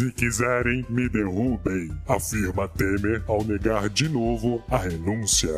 Se quiserem, me derrubem, afirma Temer ao negar de novo a renúncia.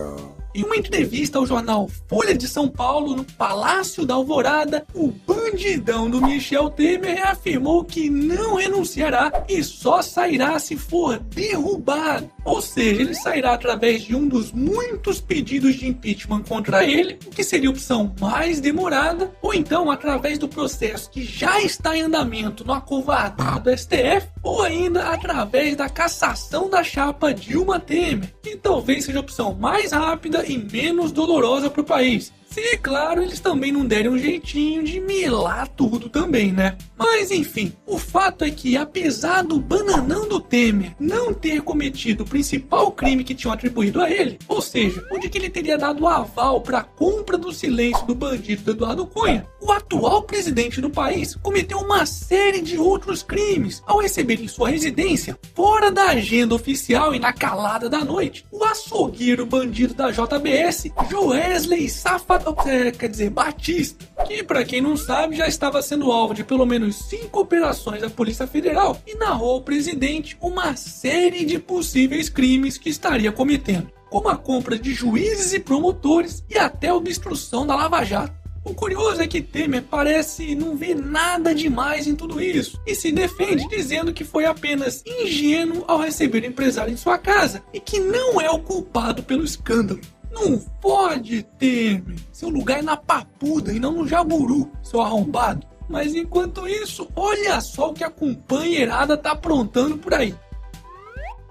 Em uma entrevista ao jornal Folha de São Paulo, no Palácio da Alvorada, o bandidão do Michel Temer afirmou que não renunciará e só sairá se for derrubado. Ou seja, ele sairá através de um dos muitos pedidos de impeachment contra ele, o que seria a opção mais demorada, ou então através do processo que já está em andamento no acovardado STF, ou ainda através da cassação da chapa Dilma Temer, que talvez seja a opção mais rápida e menos dolorosa para o país. Se, claro, eles também não derem um jeitinho de milar tudo também, né? Mas enfim, o fato é que, apesar do bananão do Temer não ter cometido o principal crime que tinham atribuído a ele, ou seja, onde que ele teria dado aval para a compra do silêncio do bandido Eduardo Cunha, o atual presidente do país cometeu uma série de outros crimes ao receber em sua residência, fora da agenda oficial e na calada da noite, o açougueiro bandido da JBS, Joesley Safado, é, quer dizer, Batista, que para quem não sabe já estava sendo alvo de pelo menos cinco operações da Polícia Federal e narrou ao presidente uma série de possíveis crimes que estaria cometendo, como a compra de juízes e promotores e até obstrução da Lava Jato. O curioso é que Temer parece não ver nada demais em tudo isso e se defende dizendo que foi apenas ingênuo ao receber o empresário em sua casa e que não é o culpado pelo escândalo. Não pode, Temer. Seu lugar é na papuda e não no jaburu, seu arrombado. Mas enquanto isso, olha só o que a companheirada tá aprontando por aí.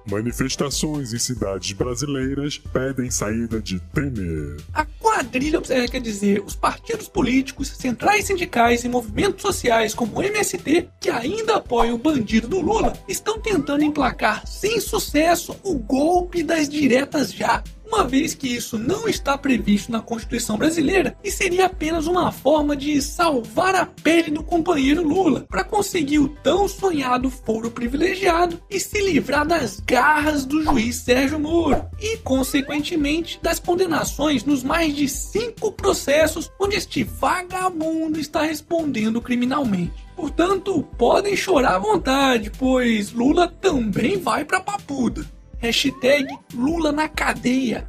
Manifestações em cidades brasileiras pedem saída de Temer. A quadrilha, é, quer dizer, os partidos políticos, centrais sindicais e movimentos sociais como o MST, que ainda apoiam o bandido do Lula, estão tentando emplacar sem sucesso o golpe das diretas já uma vez que isso não está previsto na Constituição brasileira e seria apenas uma forma de salvar a pele do companheiro Lula para conseguir o tão sonhado foro privilegiado e se livrar das garras do juiz Sérgio Moro e, consequentemente, das condenações nos mais de cinco processos onde este vagabundo está respondendo criminalmente. Portanto, podem chorar à vontade, pois Lula também vai pra papuda. Hashtag Lula na cadeia.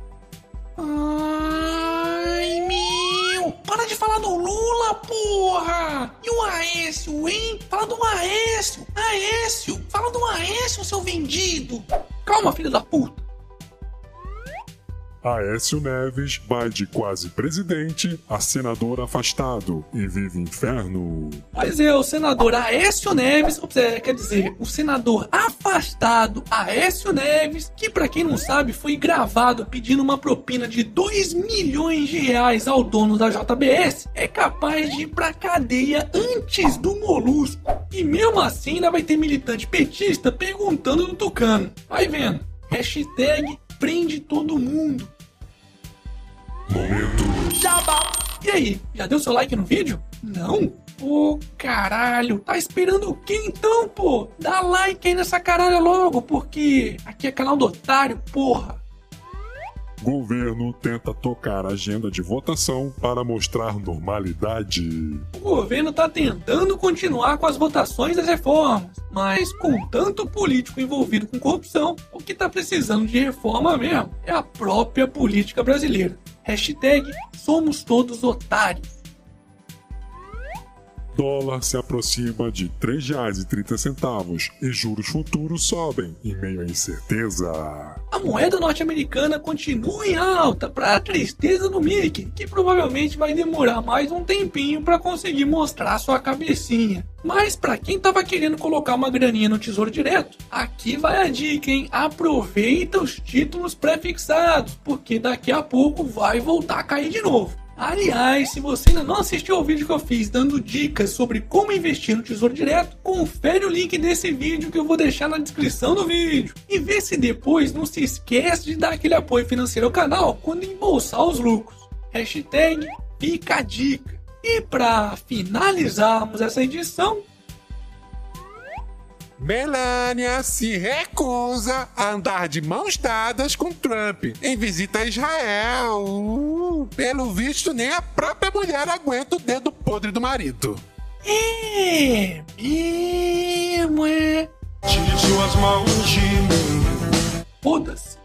Ai, meu! Para de falar do Lula, porra! E o Aécio, hein? Fala do Aécio! Aécio! Fala do Aécio, seu vendido! Calma, filho da puta! Aécio Neves vai de quase presidente a senador afastado e vive inferno. Pois é, o senador Aécio Neves, quer dizer, o senador afastado Aécio Neves, que para quem não sabe foi gravado pedindo uma propina de 2 milhões de reais ao dono da JBS, é capaz de ir pra cadeia antes do molusco. E mesmo assim ainda vai ter militante petista perguntando do Tucano. Vai vendo. Hashtag prende todo mundo. Momento. Jabá. E aí, já deu seu like no vídeo? Não? Ô, caralho, tá esperando o que então, pô? Dá like aí nessa caralho logo, porque aqui é canal do otário, porra. Governo tenta tocar agenda de votação para mostrar normalidade. O governo tá tentando continuar com as votações das reformas, mas com tanto político envolvido com corrupção, o que tá precisando de reforma mesmo é a própria política brasileira. Hashtag somos todos otários. Dólar se aproxima de R$ 3,30 e juros futuros sobem em meio à incerteza. A moeda norte-americana continua em alta para a tristeza do Mickey, que provavelmente vai demorar mais um tempinho para conseguir mostrar sua cabecinha. Mas para quem tava querendo colocar uma graninha no Tesouro Direto, aqui vai a dica, hein? Aproveita os títulos pré-fixados, porque daqui a pouco vai voltar a cair de novo. Aliás, se você ainda não assistiu ao vídeo que eu fiz dando dicas sobre como investir no Tesouro Direto, confere o link desse vídeo que eu vou deixar na descrição do vídeo. E vê se depois não se esquece de dar aquele apoio financeiro ao canal quando embolsar os lucros. Hashtag fica a dica. E para finalizarmos essa edição, Melania se recusa a andar de mãos dadas com Trump em visita a Israel. Uh, pelo visto, nem a própria mulher aguenta o dedo podre do marido. É, mesmo é. Tire suas mãos de mim. Foda-se.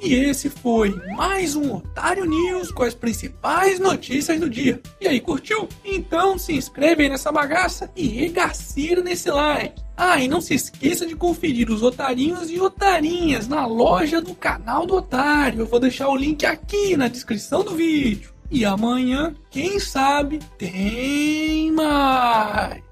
E esse foi mais um Otário News com as principais notícias do dia. E aí, curtiu? Então se inscreve aí nessa bagaça e regacira nesse like. Ah, e não se esqueça de conferir os otarinhos e otarinhas na loja do canal do Otário. Eu vou deixar o link aqui na descrição do vídeo. E amanhã, quem sabe, tem mais.